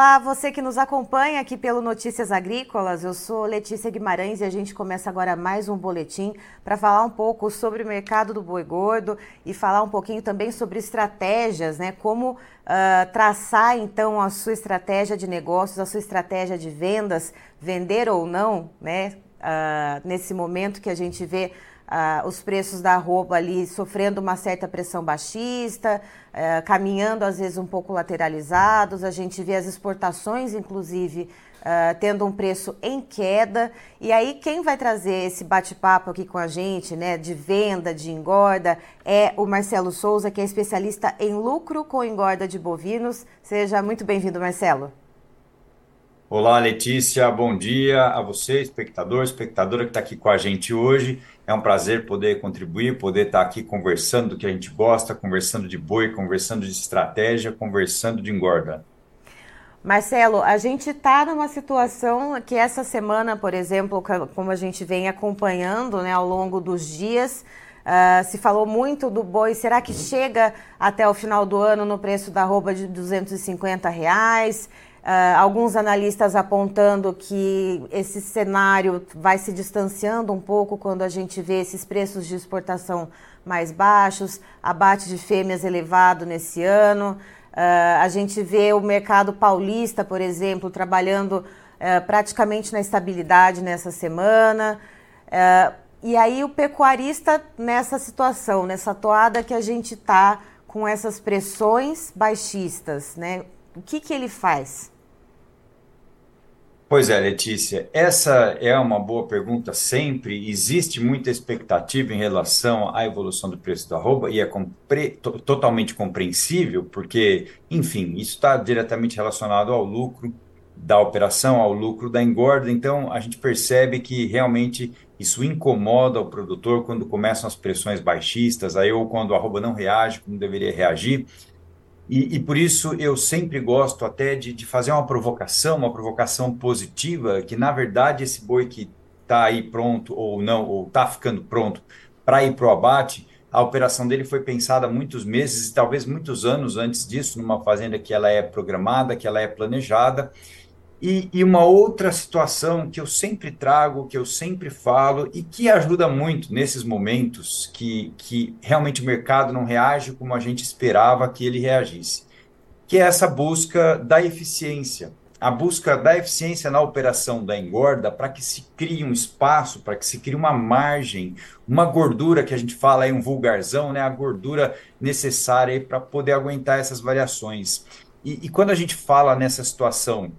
Olá, você que nos acompanha aqui pelo Notícias Agrícolas, eu sou Letícia Guimarães e a gente começa agora mais um boletim para falar um pouco sobre o mercado do boi gordo e falar um pouquinho também sobre estratégias, né? Como uh, traçar então a sua estratégia de negócios, a sua estratégia de vendas, vender ou não, né? Uh, nesse momento que a gente vê uh, os preços da roupa ali sofrendo uma certa pressão baixista, uh, caminhando às vezes um pouco lateralizados. A gente vê as exportações, inclusive, uh, tendo um preço em queda. E aí, quem vai trazer esse bate-papo aqui com a gente, né, de venda, de engorda, é o Marcelo Souza, que é especialista em lucro com engorda de bovinos. Seja muito bem-vindo, Marcelo. Olá, Letícia, bom dia a você, espectador, espectadora que está aqui com a gente hoje. É um prazer poder contribuir, poder estar aqui conversando do que a gente gosta, conversando de boi, conversando de estratégia, conversando de engorda. Marcelo, a gente está numa situação que essa semana, por exemplo, como a gente vem acompanhando né, ao longo dos dias, uh, se falou muito do boi. Será que chega até o final do ano no preço da roupa de 250 reais? Uh, alguns analistas apontando que esse cenário vai se distanciando um pouco quando a gente vê esses preços de exportação mais baixos, abate de fêmeas elevado nesse ano. Uh, a gente vê o mercado paulista, por exemplo, trabalhando uh, praticamente na estabilidade nessa semana. e aí o pecuarista nessa situação, nessa toada que a gente está com essas pressões baixistas, né? O que, que ele faz? Pois é, Letícia, essa é uma boa pergunta sempre. Existe muita expectativa em relação à evolução do preço da arroba e é compre totalmente compreensível, porque, enfim, isso está diretamente relacionado ao lucro da operação, ao lucro da engorda. Então, a gente percebe que realmente isso incomoda o produtor quando começam as pressões baixistas, aí ou quando a arroba não reage como deveria reagir. E, e, por isso eu sempre gosto até de, de, fazer uma provocação, uma provocação positiva, que na verdade esse boi que está aí pronto ou não, ou está ficando pronto para ir para o abate, a operação dele foi pensada muitos meses e talvez muitos anos antes disso, numa fazenda que ela é programada, que ela é planejada, e, e, uma outra situação que eu sempre trago, que eu sempre falo e que ajuda muito nesses momentos que, que realmente o mercado não reage como a gente esperava que ele reagisse, que é essa busca da eficiência. A busca da eficiência na operação da engorda para que se crie um espaço, para que se crie uma margem, uma gordura que a gente fala aí, um vulgarzão, né? a gordura necessária para poder aguentar essas variações. E, e quando a gente fala nessa situação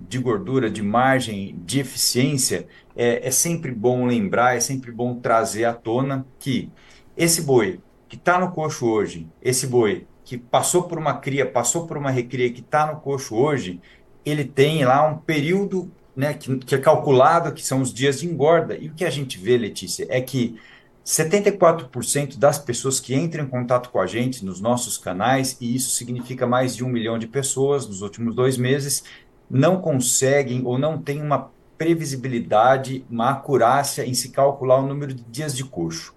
de gordura, de margem, de eficiência, é, é sempre bom lembrar, é sempre bom trazer à tona que esse boi que está no coxo hoje, esse boi que passou por uma cria, passou por uma recria, que está no coxo hoje, ele tem lá um período né, que, que é calculado, que são os dias de engorda. E o que a gente vê, Letícia, é que 74% das pessoas que entram em contato com a gente nos nossos canais, e isso significa mais de um milhão de pessoas nos últimos dois meses, não conseguem ou não têm uma previsibilidade, uma acurácia em se calcular o número de dias de coxo.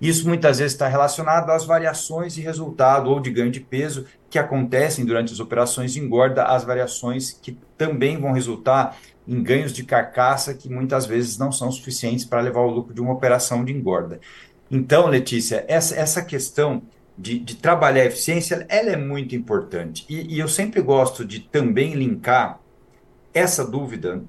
Isso muitas vezes está relacionado às variações de resultado ou de ganho de peso que acontecem durante as operações de engorda, as variações que também vão resultar em ganhos de carcaça que muitas vezes não são suficientes para levar o lucro de uma operação de engorda. Então, Letícia, essa, essa questão de, de trabalhar a eficiência, ela é muito importante. E, e eu sempre gosto de também linkar essa dúvida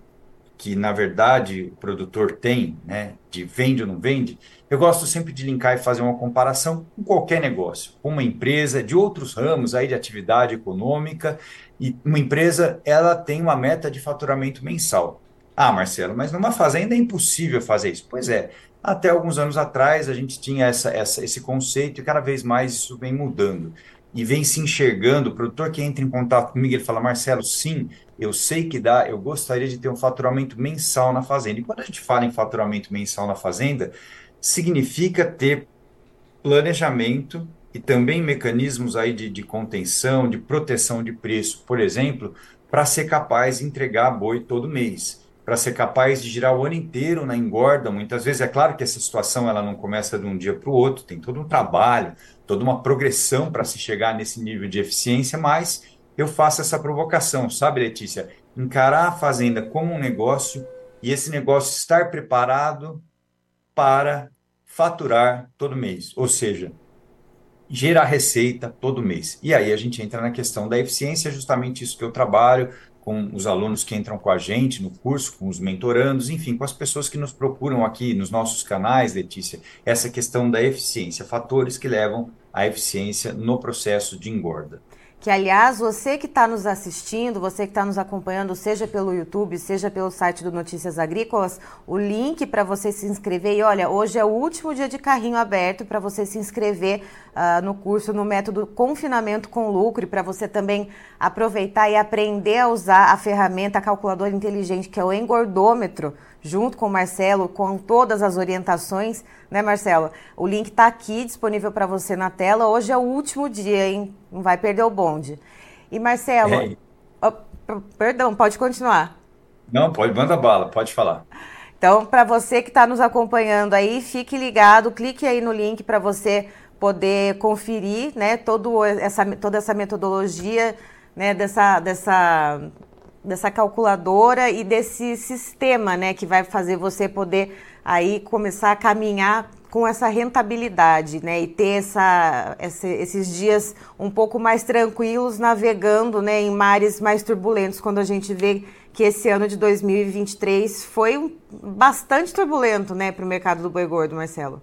que na verdade o produtor tem, né, de vende ou não vende, eu gosto sempre de linkar e fazer uma comparação com qualquer negócio, com uma empresa de outros ramos aí de atividade econômica, e uma empresa, ela tem uma meta de faturamento mensal. Ah, Marcelo, mas numa fazenda é impossível fazer isso. Pois é, até alguns anos atrás a gente tinha essa, essa, esse conceito e cada vez mais isso vem mudando e vem se enxergando. O produtor que entra em contato comigo, ele fala: Marcelo, sim, eu sei que dá, eu gostaria de ter um faturamento mensal na fazenda. E quando a gente fala em faturamento mensal na fazenda, significa ter planejamento e também mecanismos aí de, de contenção, de proteção de preço, por exemplo, para ser capaz de entregar boi todo mês, para ser capaz de girar o ano inteiro na engorda. Muitas vezes é claro que essa situação ela não começa de um dia para o outro, tem todo um trabalho, toda uma progressão para se chegar nesse nível de eficiência, mas eu faço essa provocação, sabe, Letícia? Encarar a fazenda como um negócio e esse negócio estar preparado para faturar todo mês, ou seja, gerar receita todo mês. E aí a gente entra na questão da eficiência, justamente isso que eu trabalho com os alunos que entram com a gente no curso, com os mentorandos, enfim, com as pessoas que nos procuram aqui nos nossos canais, Letícia, essa questão da eficiência, fatores que levam à eficiência no processo de engorda que aliás você que está nos assistindo, você que está nos acompanhando, seja pelo YouTube, seja pelo site do Notícias Agrícolas, o link para você se inscrever. E olha, hoje é o último dia de carrinho aberto para você se inscrever uh, no curso no método Confinamento com Lucro e para você também aproveitar e aprender a usar a ferramenta a calculadora inteligente que é o engordômetro junto com o Marcelo, com todas as orientações, né, Marcelo? O link está aqui disponível para você na tela. Hoje é o último dia, hein? Não vai perder o bonde. E Marcelo, é. oh, perdão, pode continuar. Não, pode, manda bala, pode falar. Então, para você que está nos acompanhando aí, fique ligado, clique aí no link para você poder conferir, né, todo essa, toda essa metodologia, né, dessa, dessa dessa calculadora e desse sistema, né, que vai fazer você poder aí começar a caminhar com essa rentabilidade, né, e ter essa, esses dias um pouco mais tranquilos navegando, né, em mares mais turbulentos, quando a gente vê que esse ano de 2023 foi bastante turbulento, né, para o mercado do boi gordo, Marcelo.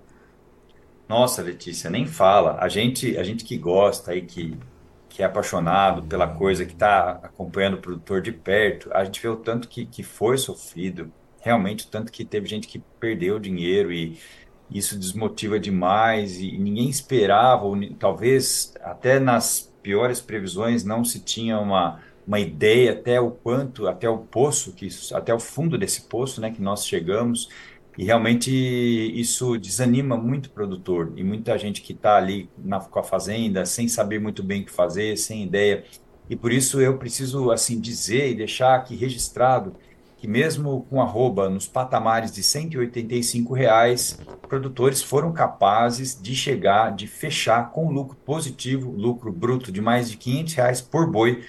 Nossa, Letícia, nem fala. A gente, a gente que gosta aí que que é apaixonado pela coisa, que está acompanhando o produtor de perto, a gente vê o tanto que, que foi sofrido, realmente o tanto que teve gente que perdeu dinheiro e isso desmotiva demais e ninguém esperava, ou talvez até nas piores previsões não se tinha uma, uma ideia até o quanto, até o poço, que até o fundo desse poço, né, que nós chegamos. E realmente isso desanima muito o produtor e muita gente que está ali na, com a fazenda sem saber muito bem o que fazer, sem ideia. E por isso eu preciso assim dizer e deixar aqui registrado que mesmo com arroba nos patamares de 185 reais, produtores foram capazes de chegar, de fechar com lucro positivo, lucro bruto de mais de 500 reais por boi,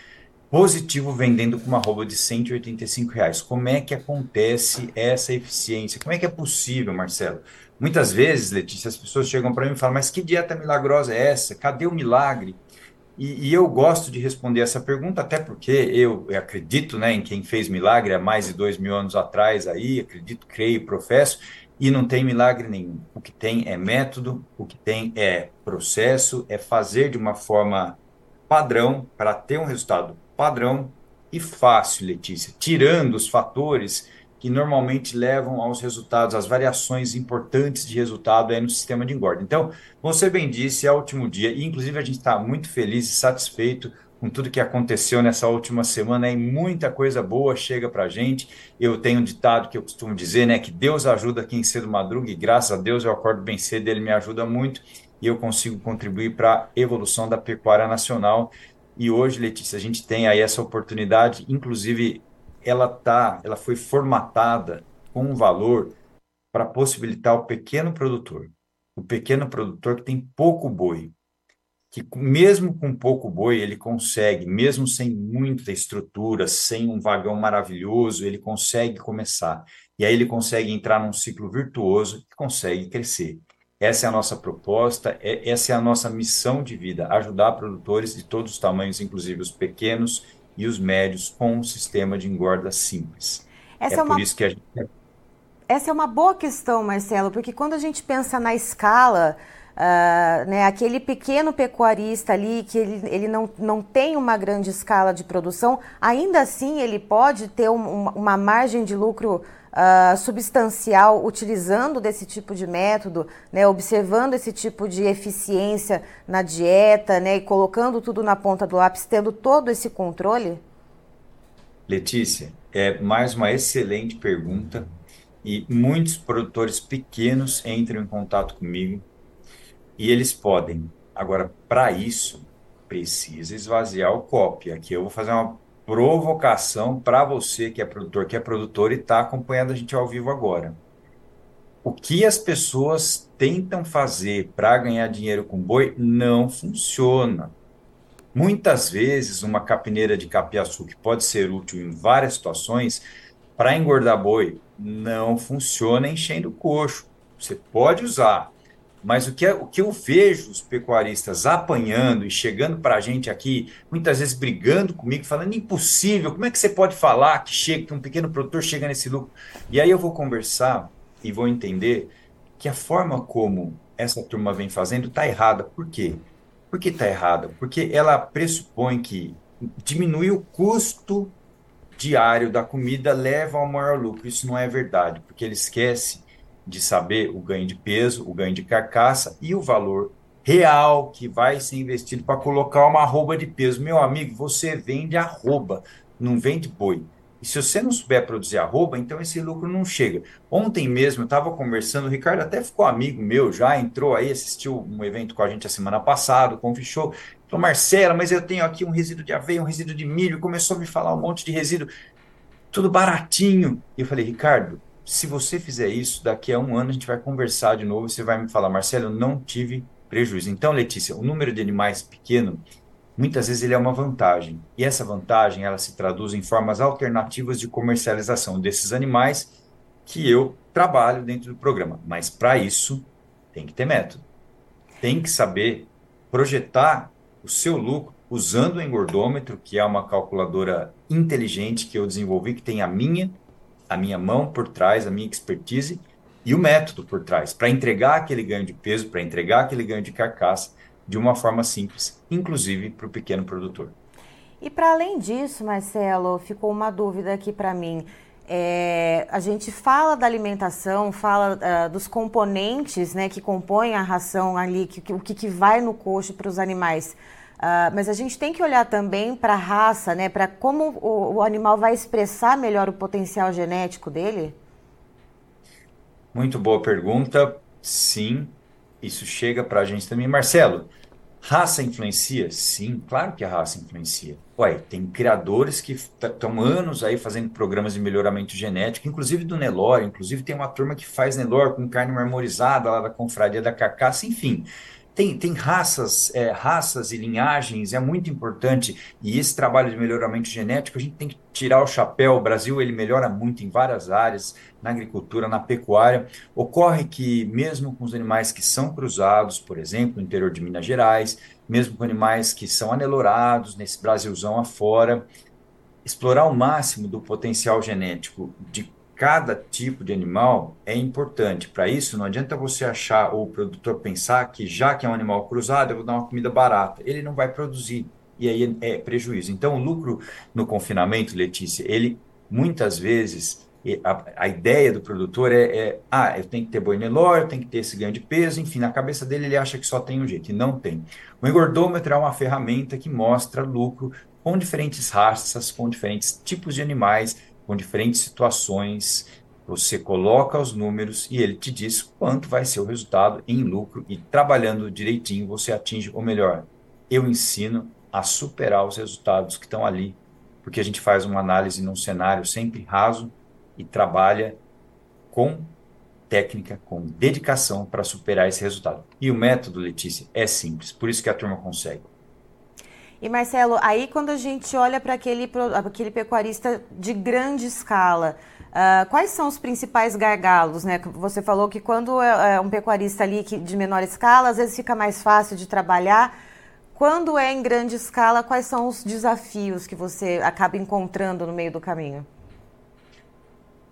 positivo vendendo com uma roupa de 185 reais. Como é que acontece essa eficiência? Como é que é possível, Marcelo? Muitas vezes, Letícia, as pessoas chegam para mim e falam, mas que dieta milagrosa é essa? Cadê o milagre? E, e, eu gosto de responder essa pergunta, até porque eu, acredito né, em quem fez milagre há mais de dois mil anos atrás, aí, acredito, creio, professo, e não tem milagre nenhum. O que tem é método, o que tem é processo, é fazer de uma forma padrão para ter um resultado padrão e fácil, Letícia, tirando os fatores que normalmente levam aos resultados, às variações importantes de resultado aí no sistema de engorda. Então, você bem disse, é o último dia, e inclusive a gente está muito feliz e satisfeito com tudo que aconteceu nessa última semana, e muita coisa boa chega para a gente. Eu tenho um ditado que eu costumo dizer, né, que Deus ajuda quem cedo madruga, e graças a Deus eu acordo bem cedo, ele me ajuda muito, e eu consigo contribuir para a evolução da pecuária nacional. E hoje, Letícia, a gente tem aí essa oportunidade, inclusive ela tá, ela foi formatada com um valor para possibilitar o pequeno produtor, o pequeno produtor que tem pouco boi, que mesmo com pouco boi, ele consegue, mesmo sem muita estrutura, sem um vagão maravilhoso, ele consegue começar. E aí ele consegue entrar num ciclo virtuoso e consegue crescer. Essa é a nossa proposta, é, essa é a nossa missão de vida, ajudar produtores de todos os tamanhos, inclusive os pequenos e os médios, com um sistema de engorda simples. Essa é, é uma... por isso que a gente essa é uma boa questão, Marcelo, porque quando a gente pensa na escala, uh, né, aquele pequeno pecuarista ali, que ele, ele não, não tem uma grande escala de produção, ainda assim ele pode ter um, uma margem de lucro uh, substancial utilizando desse tipo de método, né, observando esse tipo de eficiência na dieta né, e colocando tudo na ponta do lápis, tendo todo esse controle? Letícia, é mais uma excelente pergunta e muitos produtores pequenos entram em contato comigo e eles podem. Agora, para isso, precisa esvaziar o copy. Aqui eu vou fazer uma provocação para você que é produtor, que é produtor e está acompanhando a gente ao vivo agora. O que as pessoas tentam fazer para ganhar dinheiro com boi não funciona. Muitas vezes, uma capineira de capiaçu, que pode ser útil em várias situações, para engordar boi, não funciona enchendo o coxo. Você pode usar, mas o que, é, o que eu vejo os pecuaristas apanhando e chegando para a gente aqui, muitas vezes brigando comigo, falando impossível, como é que você pode falar que chega, que um pequeno produtor chega nesse lucro? E aí eu vou conversar e vou entender que a forma como essa turma vem fazendo está errada. Por quê? Por que está errada? Porque ela pressupõe que diminui o custo diário da comida leva ao maior lucro. Isso não é verdade, porque ele esquece de saber o ganho de peso, o ganho de carcaça e o valor real que vai ser investido para colocar uma arroba de peso. Meu amigo, você vende arroba, não vende boi. E se você não souber produzir arroba, então esse lucro não chega. Ontem mesmo eu estava conversando, o Ricardo até ficou amigo meu, já entrou aí, assistiu um evento com a gente a semana passada, Show. Falou, Marcela, mas eu tenho aqui um resíduo de aveia, um resíduo de milho, começou a me falar um monte de resíduo, tudo baratinho. E eu falei, Ricardo, se você fizer isso, daqui a um ano a gente vai conversar de novo, você vai me falar, Marcelo, eu não tive prejuízo. Então, Letícia, o número de animais pequeno, muitas vezes ele é uma vantagem. E essa vantagem, ela se traduz em formas alternativas de comercialização desses animais que eu trabalho dentro do programa. Mas para isso, tem que ter método. Tem que saber projetar o seu lucro usando o engordômetro, que é uma calculadora inteligente que eu desenvolvi, que tem a minha, a minha mão por trás, a minha expertise e o método por trás, para entregar aquele ganho de peso, para entregar aquele ganho de carcaça de uma forma simples, inclusive para o pequeno produtor. E para além disso, Marcelo, ficou uma dúvida aqui para mim. É, a gente fala da alimentação, fala uh, dos componentes né, que compõem a ração ali, que, que, o que, que vai no coxo para os animais. Uh, mas a gente tem que olhar também para a raça, né, para como o, o, animal vai expressar melhor o potencial genético dele? Muito boa pergunta. Sim, isso chega para a gente também. Marcelo, Raça influencia? Sim, claro que a raça influencia. Ué, tem criadores que estão anos aí fazendo programas de melhoramento genético, inclusive do Nelore, inclusive tem uma turma que faz Nelore com carne marmorizada lá da confraria da carcaça, enfim. Tem, tem raças, é, raças e linhagens, é muito importante. E esse trabalho de melhoramento genético, a gente tem que tirar o chapéu. O Brasil ele melhora muito em várias áreas, na agricultura, na pecuária. Ocorre que, mesmo com os animais que são cruzados, por exemplo, no interior de Minas Gerais, mesmo com animais que são anelorados nesse Brasilzão afora, explorar o máximo do potencial genético de cada tipo de animal é importante. Para isso, não adianta você achar ou o produtor pensar que já que é um animal cruzado, eu vou dar uma comida barata. Ele não vai produzir e aí é prejuízo. Então, o lucro no confinamento, Letícia, ele muitas vezes a, a ideia do produtor é, é, ah, eu tenho que ter boi Nelore, eu tenho que ter esse ganho de peso, enfim, na cabeça dele ele acha que só tem um jeito, e não tem. O engordômetro é uma ferramenta que mostra lucro com diferentes raças, com diferentes tipos de animais, com diferentes situações, você coloca os números e ele te diz quanto vai ser o resultado em lucro e trabalhando direitinho você atinge o melhor. Eu ensino a superar os resultados que estão ali, porque a gente faz uma análise num cenário sempre raso e trabalha com técnica, com dedicação para superar esse resultado. E o método, Letícia, é simples, por isso que a turma consegue. E Marcelo, aí quando a gente olha para aquele, aquele pecuarista de grande escala, uh, quais são os principais gargalos? Né? Você falou que quando é, é um pecuarista ali de menor escala, às vezes fica mais fácil de trabalhar. Quando é em grande escala, quais são os desafios que você acaba encontrando no meio do caminho?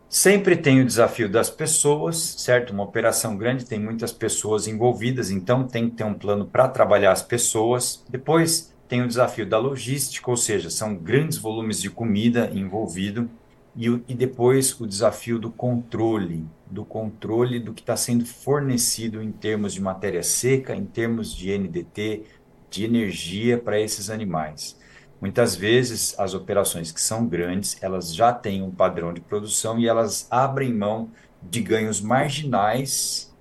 Sempre tem o desafio das pessoas, certo? Uma operação grande tem muitas pessoas envolvidas, então tem que ter um plano para trabalhar as pessoas. Depois tem o desafio da logística, ou seja, são grandes volumes de comida envolvido. E, e depois o desafio do controle, do controle do que está sendo fornecido em termos de matéria seca, em termos de NDT, de energia para esses animais. Muitas vezes as operações que são grandes, elas já têm um padrão de produção e elas abrem mão de ganhos marginais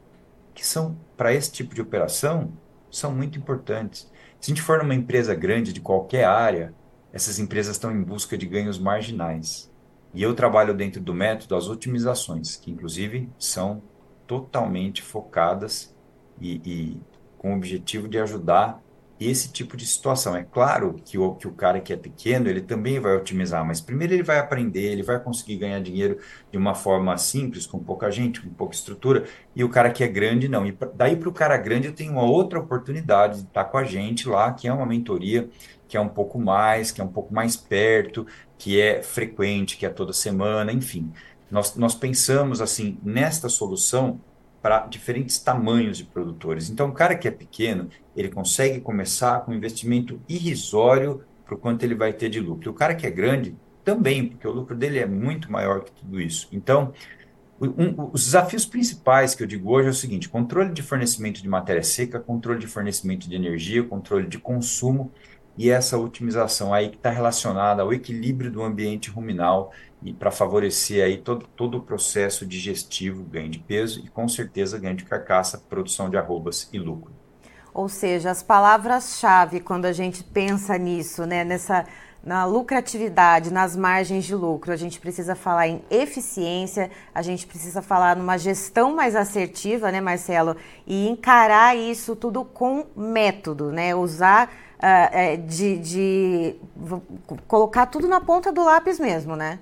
que são para esse tipo de operação são muito importantes. Se a gente for numa empresa grande de qualquer área, essas empresas estão em busca de ganhos marginais. E eu trabalho dentro do método as otimizações, que inclusive são totalmente focadas e, e com o objetivo de ajudar esse tipo de situação. É claro que o, que o cara que é pequeno, ele também vai otimizar, mas primeiro ele vai aprender, ele vai conseguir ganhar dinheiro de uma forma simples, com pouca gente, com pouca estrutura, e o cara que é grande, não. E daí para o cara grande, eu tenho uma outra oportunidade de estar com a gente lá, que é uma mentoria, que é um pouco mais, que é um pouco mais perto, que é frequente, que é toda semana, enfim. Nós, nós pensamos assim nesta solução para diferentes tamanhos de produtores. Então, o cara que é pequeno, ele consegue começar com um investimento irrisório para o quanto ele vai ter de lucro. O cara que é grande, também, porque o lucro dele é muito maior que tudo isso. Então, um, os desafios principais que eu digo hoje é o seguinte: controle de fornecimento de matéria seca, controle de fornecimento de energia, controle de consumo e essa otimização aí que está relacionada ao equilíbrio do ambiente ruminal e para favorecer aí todo, todo o processo digestivo, ganho de peso e com certeza ganho de carcaça, produção de arrobas e lucro. Ou seja, as palavras-chave quando a gente pensa nisso, né, nessa na lucratividade, nas margens de lucro, a gente precisa falar em eficiência, a gente precisa falar numa gestão mais assertiva, né, Marcelo, e encarar isso tudo com método, né, usar uh, de, de colocar tudo na ponta do lápis mesmo, né?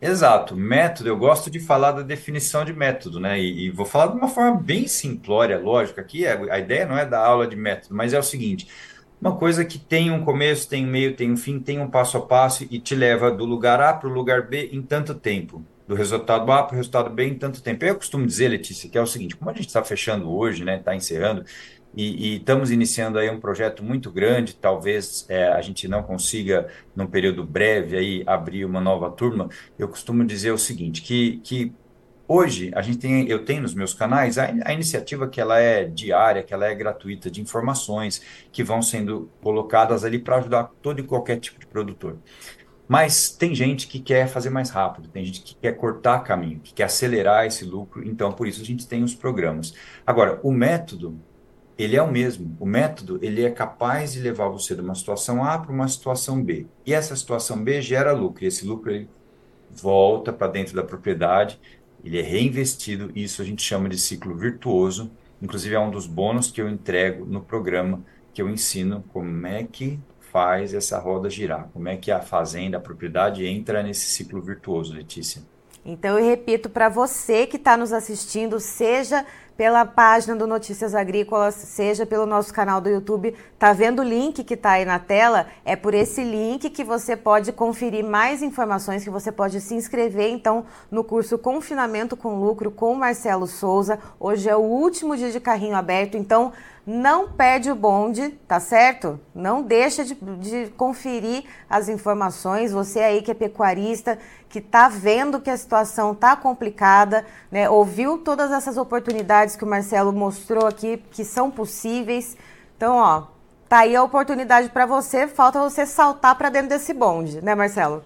Exato, método, eu gosto de falar da definição de método, né? E, e vou falar de uma forma bem simplória, lógico, aqui. A, a ideia não é da aula de método, mas é o seguinte, uma coisa que tem um começo, tem um meio, tem um fim, tem um passo a passo e te leva do lugar A para o lugar B em tanto tempo, do resultado A para o resultado B em tanto tempo. Eu costumo dizer, Letícia, que é o seguinte, como a gente está fechando hoje, né, está encerrando, e, e, estamos iniciando aí um projeto muito grande, talvez é, a gente não consiga, num período breve, aí, abrir uma nova turma. Eu costumo dizer o seguinte, que, que hoje a gente tem, eu tenho nos meus canais a, a iniciativa que ela é diária, que ela é gratuita, de informações que vão sendo colocadas ali para ajudar todo e qualquer tipo de produtor. Mas tem gente que quer fazer mais rápido, tem gente que quer cortar caminho, que quer acelerar esse lucro, então por isso a gente tem os programas. Agora, o método ele é o mesmo. O método ele é capaz de levar você de uma situação A para uma situação B. E essa situação B gera lucro. E esse lucro ele volta para dentro da propriedade, ele é reinvestido. E isso a gente chama de ciclo virtuoso. Inclusive é um dos bônus que eu entrego no programa que eu ensino como é que faz essa roda girar, como é que a fazenda, a propriedade entra nesse ciclo virtuoso, Letícia. Então eu repito para você que está nos assistindo, seja pela página do Notícias Agrícolas, seja pelo nosso canal do YouTube. Tá vendo o link que está aí na tela? É por esse link que você pode conferir mais informações, que você pode se inscrever então no curso Confinamento com Lucro com Marcelo Souza. Hoje é o último dia de carrinho aberto, então não perde o bonde, tá certo? Não deixa de, de, conferir as informações. Você aí que é pecuarista, que tá vendo que a situação tá complicada, né? Ouviu todas essas oportunidades que o Marcelo mostrou aqui, que são possíveis. Então, ó, tá aí a oportunidade para você. Falta você saltar para dentro desse bonde, né, Marcelo?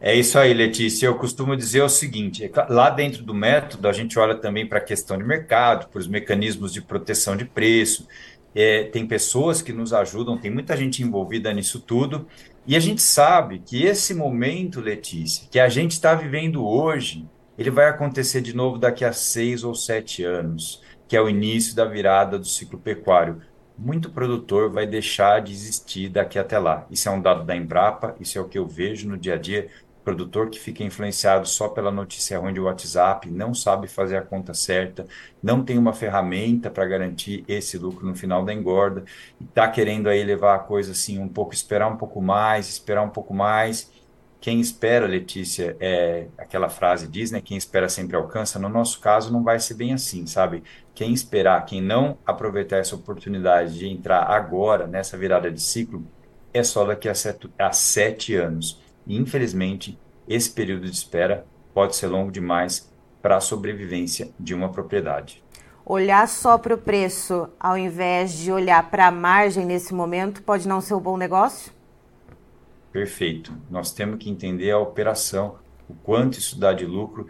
É isso aí, Letícia. Eu costumo dizer o seguinte: é lá dentro do método, a gente olha também para a questão de mercado, para os mecanismos de proteção de preço. É, tem pessoas que nos ajudam, tem muita gente envolvida nisso tudo. E a gente sabe que esse momento, Letícia, que a gente está vivendo hoje, ele vai acontecer de novo daqui a seis ou sete anos, que é o início da virada do ciclo pecuário. Muito produtor vai deixar de existir daqui até lá. Isso é um dado da Embrapa, isso é o que eu vejo no dia a dia. Produtor que fica influenciado só pela notícia ruim de WhatsApp, não sabe fazer a conta certa, não tem uma ferramenta para garantir esse lucro no final da engorda, e está querendo aí levar a coisa assim, um pouco, esperar um pouco mais, esperar um pouco mais quem espera, Letícia, é aquela frase diz, né? Quem espera sempre alcança. No nosso caso, não vai ser bem assim, sabe? Quem esperar, quem não aproveitar essa oportunidade de entrar agora nessa virada de ciclo, é só daqui a sete, a sete anos. E, infelizmente, esse período de espera pode ser longo demais para a sobrevivência de uma propriedade. Olhar só para o preço, ao invés de olhar para a margem nesse momento, pode não ser um bom negócio? Perfeito. Nós temos que entender a operação, o quanto isso dá de lucro.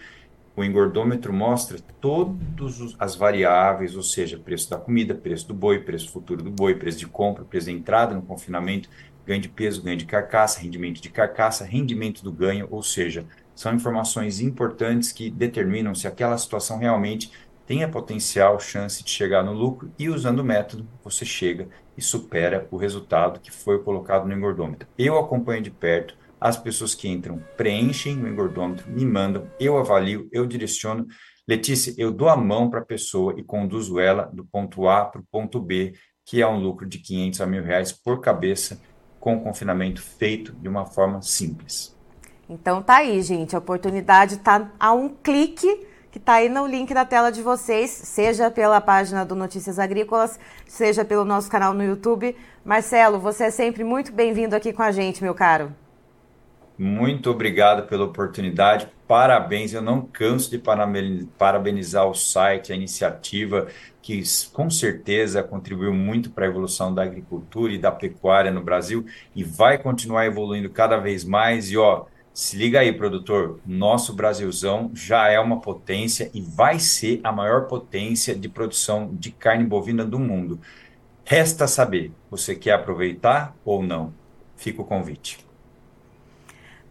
O engordômetro mostra todas as variáveis, ou seja, preço da comida, preço do boi, preço futuro do boi, preço de compra, preço de entrada no confinamento, ganho de peso, ganho de carcaça, rendimento de carcaça, rendimento do ganho, ou seja, são informações importantes que determinam se aquela situação realmente tem a potencial chance de chegar no lucro e usando o método você chega e supera o resultado que foi colocado no engordômetro. Eu acompanho de perto, as pessoas que entram preenchem o engordômetro, me mandam, eu avalio, eu direciono. Letícia, eu dou a mão para a pessoa e conduzo ela do ponto A para o ponto B, que é um lucro de 500 a mil reais por cabeça, com o confinamento feito de uma forma simples. Então tá aí, gente, a oportunidade está a um clique que está aí no link da tela de vocês, seja pela página do Notícias Agrícolas, seja pelo nosso canal no YouTube. Marcelo, você é sempre muito bem-vindo aqui com a gente, meu caro. Muito obrigado pela oportunidade. Parabéns. Eu não canso de parabenizar o site, a iniciativa, que com certeza contribuiu muito para a evolução da agricultura e da pecuária no Brasil e vai continuar evoluindo cada vez mais. E ó, se liga aí, produtor. Nosso Brasilzão já é uma potência e vai ser a maior potência de produção de carne bovina do mundo. Resta saber, você quer aproveitar ou não? Fica o convite.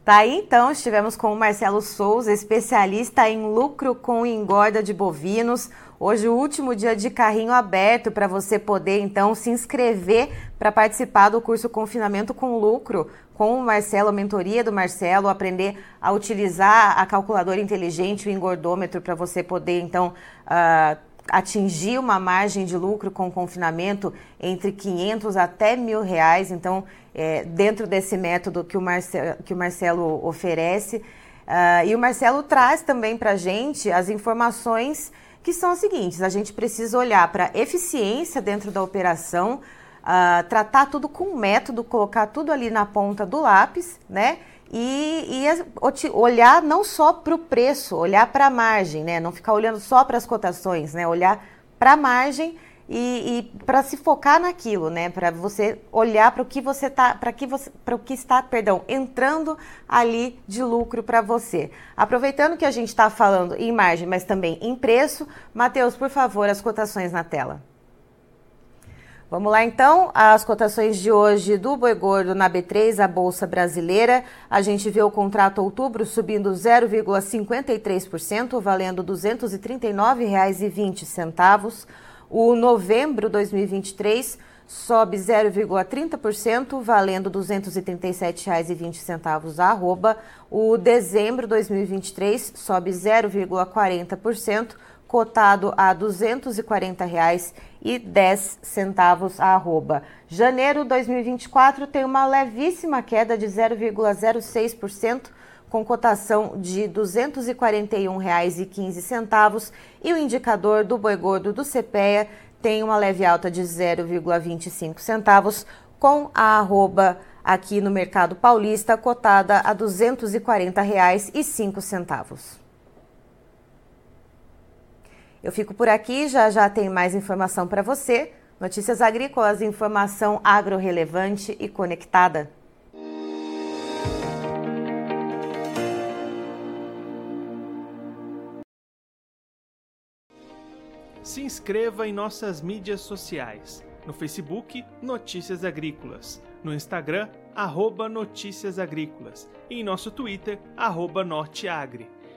Tá aí então, estivemos com o Marcelo Souza, especialista em lucro com engorda de bovinos. Hoje o último dia de carrinho aberto para você poder então se inscrever para participar do curso Confinamento com Lucro com o Marcelo, a mentoria do Marcelo, aprender a utilizar a calculadora inteligente, o engordômetro, para você poder, então, uh, atingir uma margem de lucro com confinamento entre 500 até mil reais. Então, é, dentro desse método que o, Marcelo, que o Marcelo oferece. Uh, e o Marcelo traz também para a gente as informações que são as seguintes: a gente precisa olhar para eficiência dentro da operação, uh, tratar tudo com método, colocar tudo ali na ponta do lápis, né? E, e olhar não só para o preço, olhar para a margem, né? Não ficar olhando só para as cotações, né? Olhar para a margem e, e para se focar naquilo, né? Para você olhar para o que você tá, para que você, para o que está, perdão, entrando ali de lucro para você. Aproveitando que a gente está falando em margem, mas também em preço, Matheus, por favor, as cotações na tela. Vamos lá então, as cotações de hoje do boi gordo na B3, a Bolsa Brasileira. A gente vê o contrato outubro subindo 0,53%, valendo R$ 239,20. O novembro 2023 sobe 0,30%, valendo R$ 237,20 a arroba. O dezembro 2023 sobe 0,40%, cotado a R$ 240,10 a arroba. Janeiro 2024 tem uma levíssima queda de 0,06%, com cotação de R$ 241,15 e o indicador do boi gordo do CPEA tem uma leve alta de 0,25 centavos, com a arroba aqui no mercado paulista cotada a R$ 240,05. Eu fico por aqui, já já tem mais informação para você. Notícias agrícolas, informação agro-relevante e conectada. Se inscreva em nossas mídias sociais. No Facebook, Notícias Agrícolas. No Instagram, arroba Notícias Agrícolas. E em nosso Twitter, arroba Norteagri